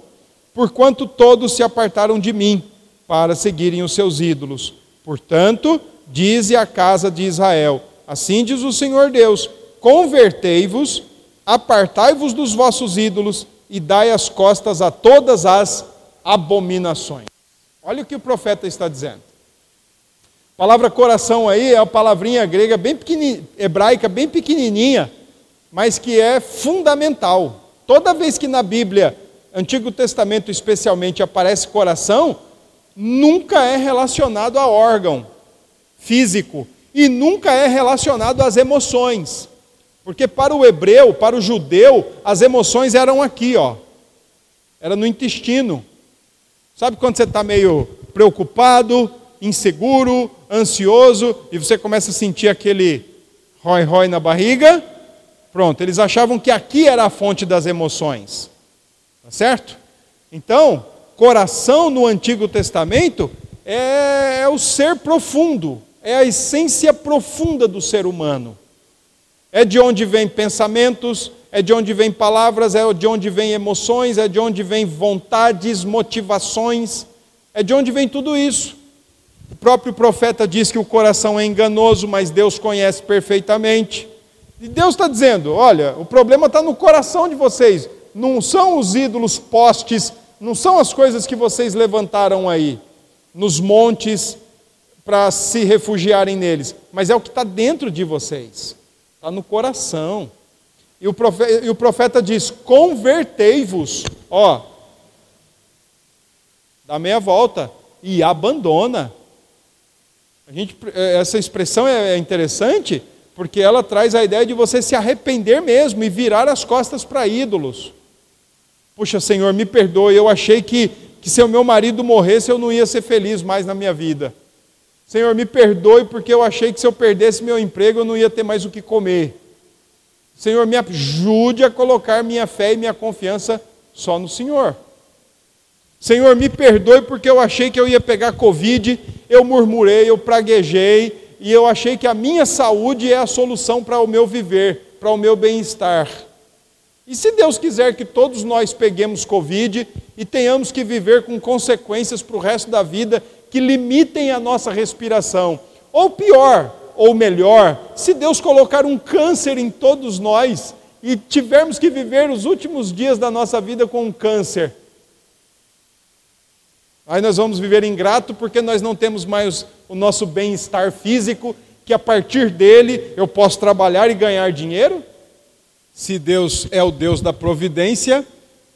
porquanto todos se apartaram de mim para seguirem os seus ídolos. Portanto, dize a casa de Israel: Assim diz o Senhor Deus: Convertei-vos, apartai-vos dos vossos ídolos e dai as costas a todas as abominações. Olha o que o profeta está dizendo. A palavra coração aí é uma palavrinha grega bem pequenininha, hebraica bem pequenininha, mas que é fundamental. Toda vez que na Bíblia, Antigo Testamento especialmente, aparece coração, nunca é relacionado a órgão físico e nunca é relacionado às emoções. Porque para o hebreu, para o judeu, as emoções eram aqui, ó. Era no intestino. Sabe quando você está meio preocupado, inseguro, ansioso, e você começa a sentir aquele rói-rói na barriga? Pronto, eles achavam que aqui era a fonte das emoções. Tá certo? Então, coração no Antigo Testamento é, é o ser profundo, é a essência profunda do ser humano. É de onde vem pensamentos, é de onde vem palavras, é de onde vem emoções, é de onde vem vontades, motivações, é de onde vem tudo isso. O próprio profeta diz que o coração é enganoso, mas Deus conhece perfeitamente. E Deus está dizendo: olha, o problema está no coração de vocês, não são os ídolos postes, não são as coisas que vocês levantaram aí, nos montes, para se refugiarem neles, mas é o que está dentro de vocês. Está no coração. E o profeta, e o profeta diz: convertei-vos. Ó, dá meia volta e abandona. A gente, é, essa expressão é, é interessante, porque ela traz a ideia de você se arrepender mesmo e virar as costas para ídolos. Puxa, Senhor, me perdoe, eu achei que, que se o meu marido morresse eu não ia ser feliz mais na minha vida. Senhor, me perdoe porque eu achei que se eu perdesse meu emprego eu não ia ter mais o que comer. Senhor, me ajude a colocar minha fé e minha confiança só no Senhor. Senhor, me perdoe porque eu achei que eu ia pegar Covid, eu murmurei, eu praguejei, e eu achei que a minha saúde é a solução para o meu viver, para o meu bem-estar. E se Deus quiser que todos nós peguemos Covid e tenhamos que viver com consequências para o resto da vida que limitem a nossa respiração, ou pior, ou melhor, se Deus colocar um câncer em todos nós e tivermos que viver os últimos dias da nossa vida com um câncer, Aí nós vamos viver ingrato porque nós não temos mais o nosso bem-estar físico, que a partir dele eu posso trabalhar e ganhar dinheiro. Se Deus é o Deus da providência,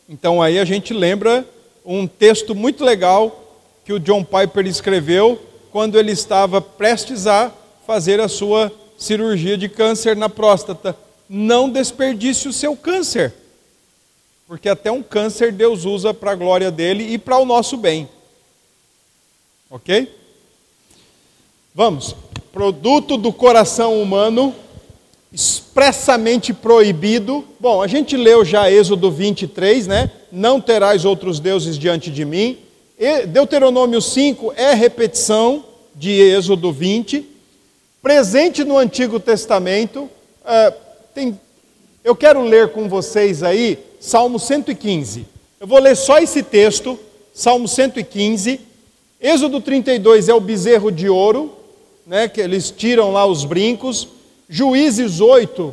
então aí a gente lembra um texto muito legal que o John Piper escreveu quando ele estava prestes a fazer a sua cirurgia de câncer na próstata. Não desperdice o seu câncer, porque até um câncer Deus usa para a glória dele e para o nosso bem. Ok? Vamos. Produto do coração humano, expressamente proibido. Bom, a gente leu já Êxodo 23, né? Não terás outros deuses diante de mim. Deuteronômio 5 é repetição de Êxodo 20. Presente no Antigo Testamento. Uh, tem, eu quero ler com vocês aí Salmo 115. Eu vou ler só esse texto, Salmo 115 Êxodo 32 é o bezerro de ouro, né, que eles tiram lá os brincos. Juízes 8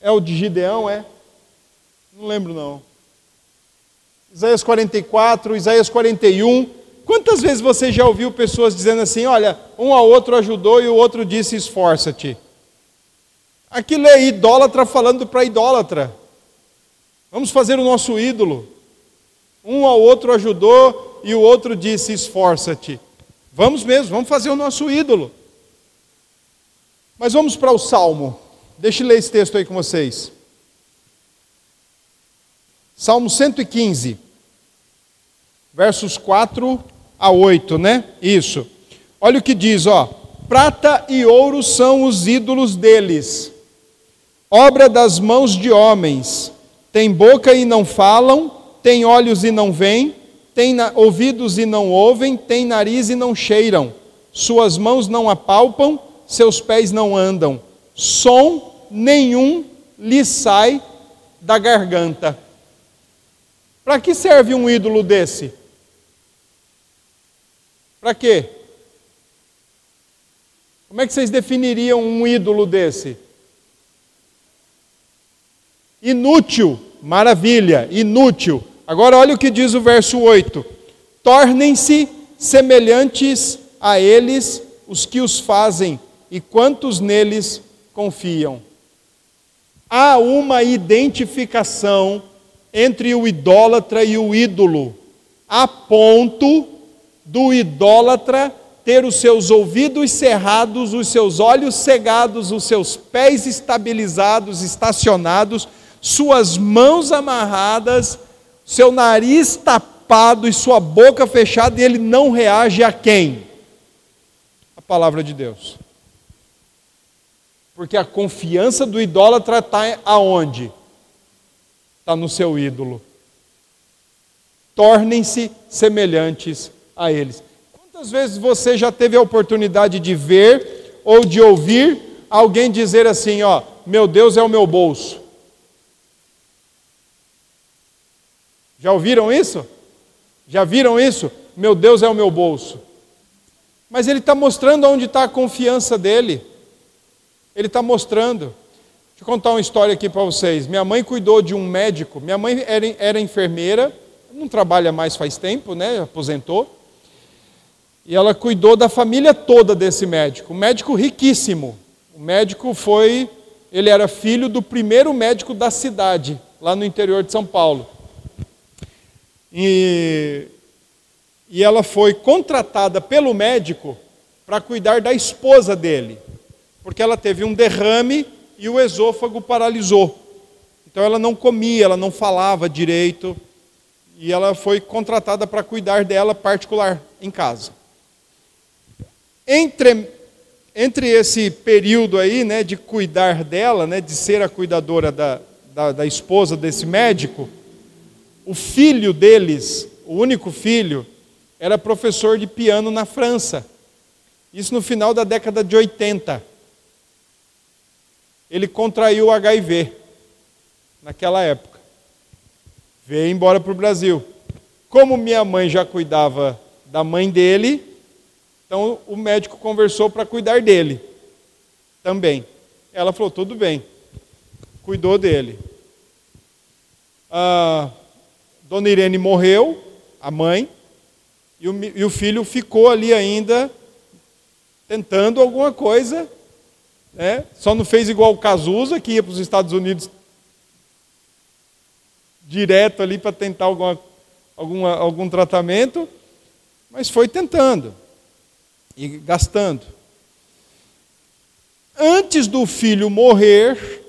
é o de Gideão, é? Não lembro não. Isaías 44, Isaías 41. Quantas vezes você já ouviu pessoas dizendo assim: olha, um ao outro ajudou e o outro disse esforça-te? Aquilo é idólatra falando para idólatra. Vamos fazer o nosso ídolo. Um ao outro ajudou e o outro disse: esforça-te. Vamos mesmo, vamos fazer o nosso ídolo. Mas vamos para o Salmo. Deixa eu ler esse texto aí com vocês. Salmo 115, versos 4 a 8, né? Isso. Olha o que diz, ó. Prata e ouro são os ídolos deles, obra das mãos de homens. Tem boca e não falam, tem olhos e não veem, tem ouvidos e não ouvem, tem nariz e não cheiram, suas mãos não apalpam, seus pés não andam, som nenhum lhe sai da garganta. Para que serve um ídolo desse? Para quê? Como é que vocês definiriam um ídolo desse? Inútil, maravilha, inútil. Agora olha o que diz o verso 8: Tornem-se semelhantes a eles os que os fazem e quantos neles confiam. Há uma identificação entre o idólatra e o ídolo, a ponto do idólatra ter os seus ouvidos cerrados, os seus olhos cegados, os seus pés estabilizados, estacionados, suas mãos amarradas seu nariz tapado e sua boca fechada, e ele não reage a quem? A palavra de Deus. Porque a confiança do idólatra está aonde? Está no seu ídolo. Tornem-se semelhantes a eles. Quantas vezes você já teve a oportunidade de ver ou de ouvir alguém dizer assim: Ó, meu Deus é o meu bolso? Já ouviram isso? Já viram isso? Meu Deus é o meu bolso. Mas ele está mostrando onde está a confiança dele. Ele está mostrando. Deixa eu contar uma história aqui para vocês. Minha mãe cuidou de um médico. Minha mãe era, era enfermeira, não trabalha mais faz tempo, né? Aposentou. E ela cuidou da família toda desse médico. Um médico riquíssimo. O médico foi, ele era filho do primeiro médico da cidade, lá no interior de São Paulo. E, e ela foi contratada pelo médico para cuidar da esposa dele, porque ela teve um derrame e o esôfago paralisou. Então ela não comia, ela não falava direito, e ela foi contratada para cuidar dela particular em casa. Entre, entre esse período aí, né, de cuidar dela, né, de ser a cuidadora da, da, da esposa desse médico, o filho deles, o único filho, era professor de piano na França. Isso no final da década de 80. Ele contraiu HIV naquela época. Veio embora para o Brasil. Como minha mãe já cuidava da mãe dele, então o médico conversou para cuidar dele também. Ela falou: tudo bem. Cuidou dele. A dona Irene morreu, a mãe, e o, e o filho ficou ali ainda tentando alguma coisa, né? só não fez igual o Cazuza, que ia para os Estados Unidos direto ali para tentar alguma, alguma, algum tratamento, mas foi tentando e gastando. Antes do filho morrer,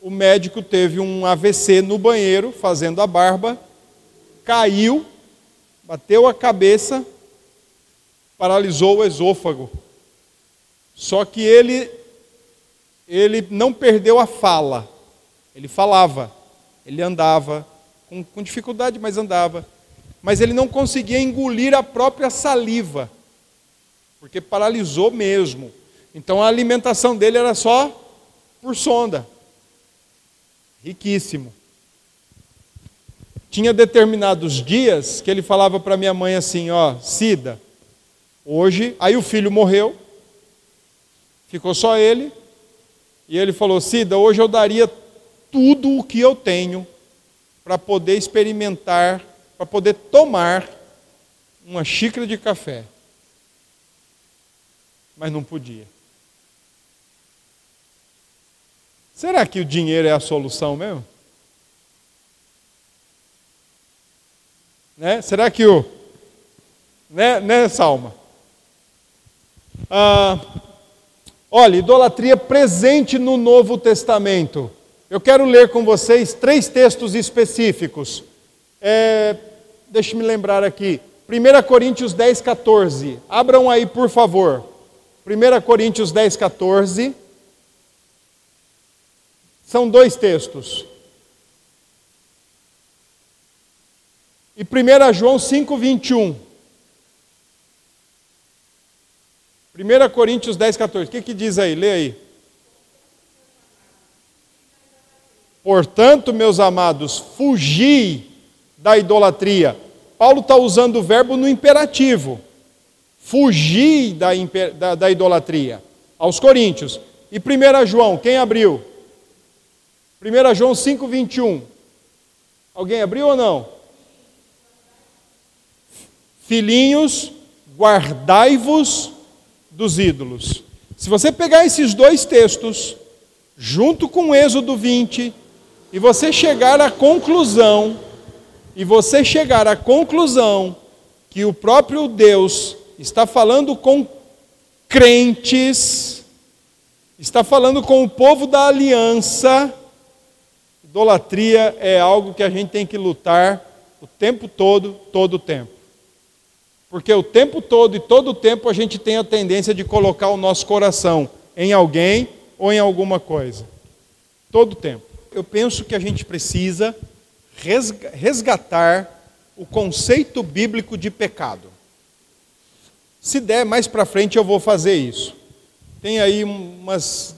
o médico teve um AVC no banheiro, fazendo a barba, caiu, bateu a cabeça, paralisou o esôfago. Só que ele ele não perdeu a fala. Ele falava, ele andava com, com dificuldade, mas andava. Mas ele não conseguia engolir a própria saliva, porque paralisou mesmo. Então a alimentação dele era só por sonda. Riquíssimo. Tinha determinados dias que ele falava para minha mãe assim: Ó, Cida, hoje. Aí o filho morreu, ficou só ele. E ele falou: Cida, hoje eu daria tudo o que eu tenho para poder experimentar, para poder tomar uma xícara de café. Mas não podia. Será que o dinheiro é a solução mesmo? Né? Será que o. Né, né Salma? Ah, olha, idolatria presente no Novo Testamento. Eu quero ler com vocês três textos específicos. É, Deixe-me lembrar aqui. 1 Coríntios 10, 14. Abram aí, por favor. 1 Coríntios 10, 14. São dois textos. E 1 João 5, 21. 1 Coríntios 10, 14. O que, que diz aí? Lê aí. Portanto, meus amados, fugi da idolatria. Paulo está usando o verbo no imperativo. Fugi da, da, da idolatria. Aos Coríntios. E 1 João, quem abriu? 1 João 5, 21. Alguém abriu ou não? Filhinhos, guardai-vos dos ídolos. Se você pegar esses dois textos, junto com Êxodo 20, e você chegar à conclusão, e você chegar à conclusão que o próprio Deus está falando com crentes, está falando com o povo da aliança, idolatria é algo que a gente tem que lutar o tempo todo, todo o tempo. Porque o tempo todo e todo o tempo a gente tem a tendência de colocar o nosso coração em alguém ou em alguma coisa. Todo o tempo. Eu penso que a gente precisa resgatar o conceito bíblico de pecado. Se der mais para frente eu vou fazer isso. Tem aí umas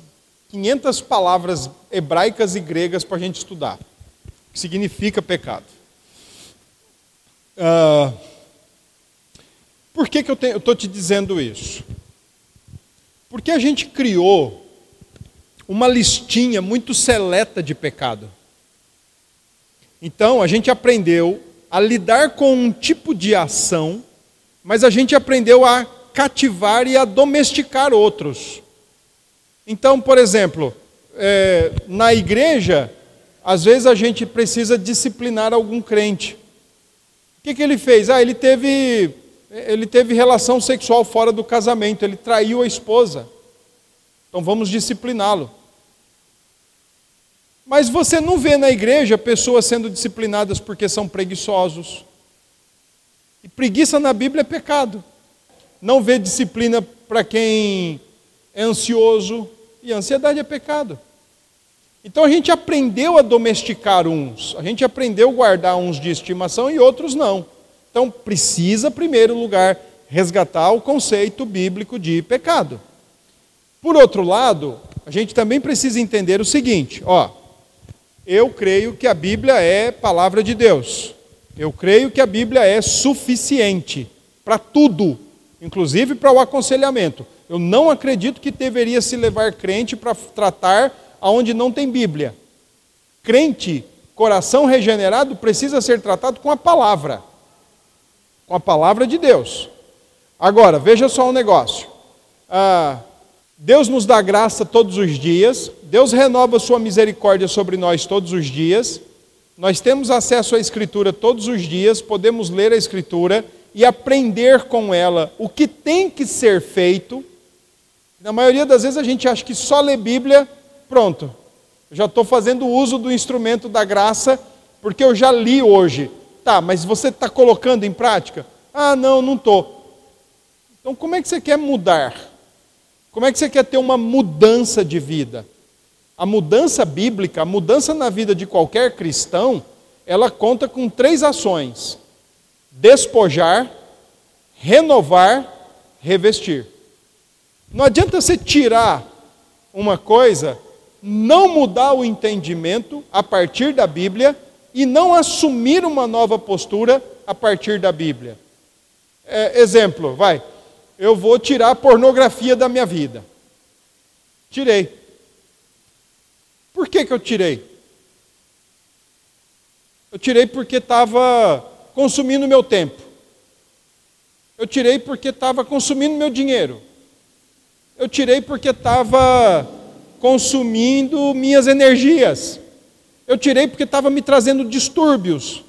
500 palavras hebraicas e gregas para a gente estudar. Que significa pecado. Uh, por que, que eu estou te dizendo isso? Porque a gente criou uma listinha muito seleta de pecado. Então, a gente aprendeu a lidar com um tipo de ação, mas a gente aprendeu a cativar e a domesticar outros. Então, por exemplo, é, na igreja, às vezes a gente precisa disciplinar algum crente. O que, que ele fez? Ah, ele teve ele teve relação sexual fora do casamento, ele traiu a esposa. Então vamos discipliná-lo. Mas você não vê na igreja pessoas sendo disciplinadas porque são preguiçosos. E preguiça na Bíblia é pecado. Não vê disciplina para quem é ansioso, e ansiedade é pecado. Então a gente aprendeu a domesticar uns, a gente aprendeu a guardar uns de estimação e outros não. Então precisa, em primeiro lugar, resgatar o conceito bíblico de pecado. Por outro lado, a gente também precisa entender o seguinte: ó, eu creio que a Bíblia é palavra de Deus. Eu creio que a Bíblia é suficiente para tudo, inclusive para o aconselhamento. Eu não acredito que deveria se levar crente para tratar aonde não tem Bíblia. Crente, coração regenerado, precisa ser tratado com a palavra, com a palavra de Deus. Agora, veja só um negócio. Ah, Deus nos dá graça todos os dias, Deus renova Sua misericórdia sobre nós todos os dias, nós temos acesso à Escritura todos os dias, podemos ler a Escritura e aprender com ela o que tem que ser feito. Na maioria das vezes a gente acha que só ler Bíblia pronto, já estou fazendo uso do instrumento da graça, porque eu já li hoje. Tá, mas você está colocando em prática? Ah, não, não estou. Então, como é que você quer mudar? Como é que você quer ter uma mudança de vida? A mudança bíblica, a mudança na vida de qualquer cristão, ela conta com três ações: despojar, renovar, revestir. Não adianta você tirar uma coisa não mudar o entendimento a partir da Bíblia e não assumir uma nova postura a partir da Bíblia. É, exemplo, vai, eu vou tirar a pornografia da minha vida. Tirei. Por que, que eu tirei? Eu tirei porque estava consumindo meu tempo. Eu tirei porque estava consumindo meu dinheiro. Eu tirei porque estava consumindo minhas energias. Eu tirei porque estava me trazendo distúrbios.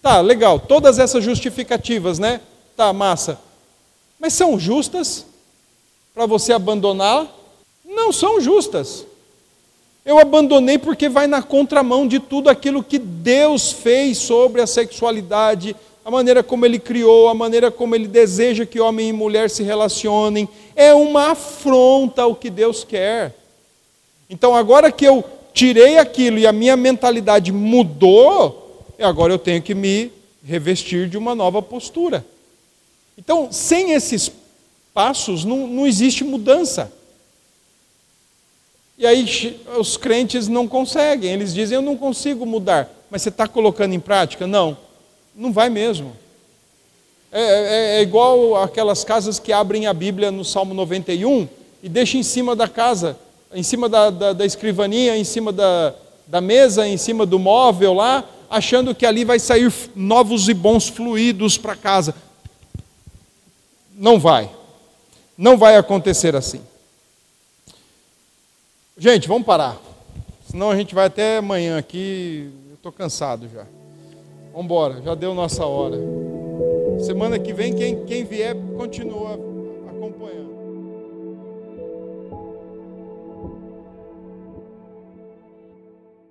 Tá, legal, todas essas justificativas, né? Tá, massa. Mas são justas para você abandonar? Não são justas. Eu abandonei porque vai na contramão de tudo aquilo que Deus fez sobre a sexualidade, a maneira como Ele criou, a maneira como Ele deseja que homem e mulher se relacionem. É uma afronta ao que Deus quer. Então, agora que eu tirei aquilo e a minha mentalidade mudou, agora eu tenho que me revestir de uma nova postura. Então, sem esses passos, não, não existe mudança. E aí os crentes não conseguem, eles dizem: Eu não consigo mudar. Mas você está colocando em prática? Não, não vai mesmo. É, é, é, igual aquelas casas que abrem a Bíblia no Salmo 91 e deixam em cima da casa em cima da, da, da escrivaninha, em cima da, da mesa, em cima do móvel lá, achando que ali vai sair novos e bons fluidos para casa. Não vai. Não vai acontecer assim. Gente, vamos parar. Senão a gente vai até amanhã aqui. Eu estou cansado já. Vamos embora, já deu nossa hora. Semana que vem, quem, quem vier, continua acompanhando.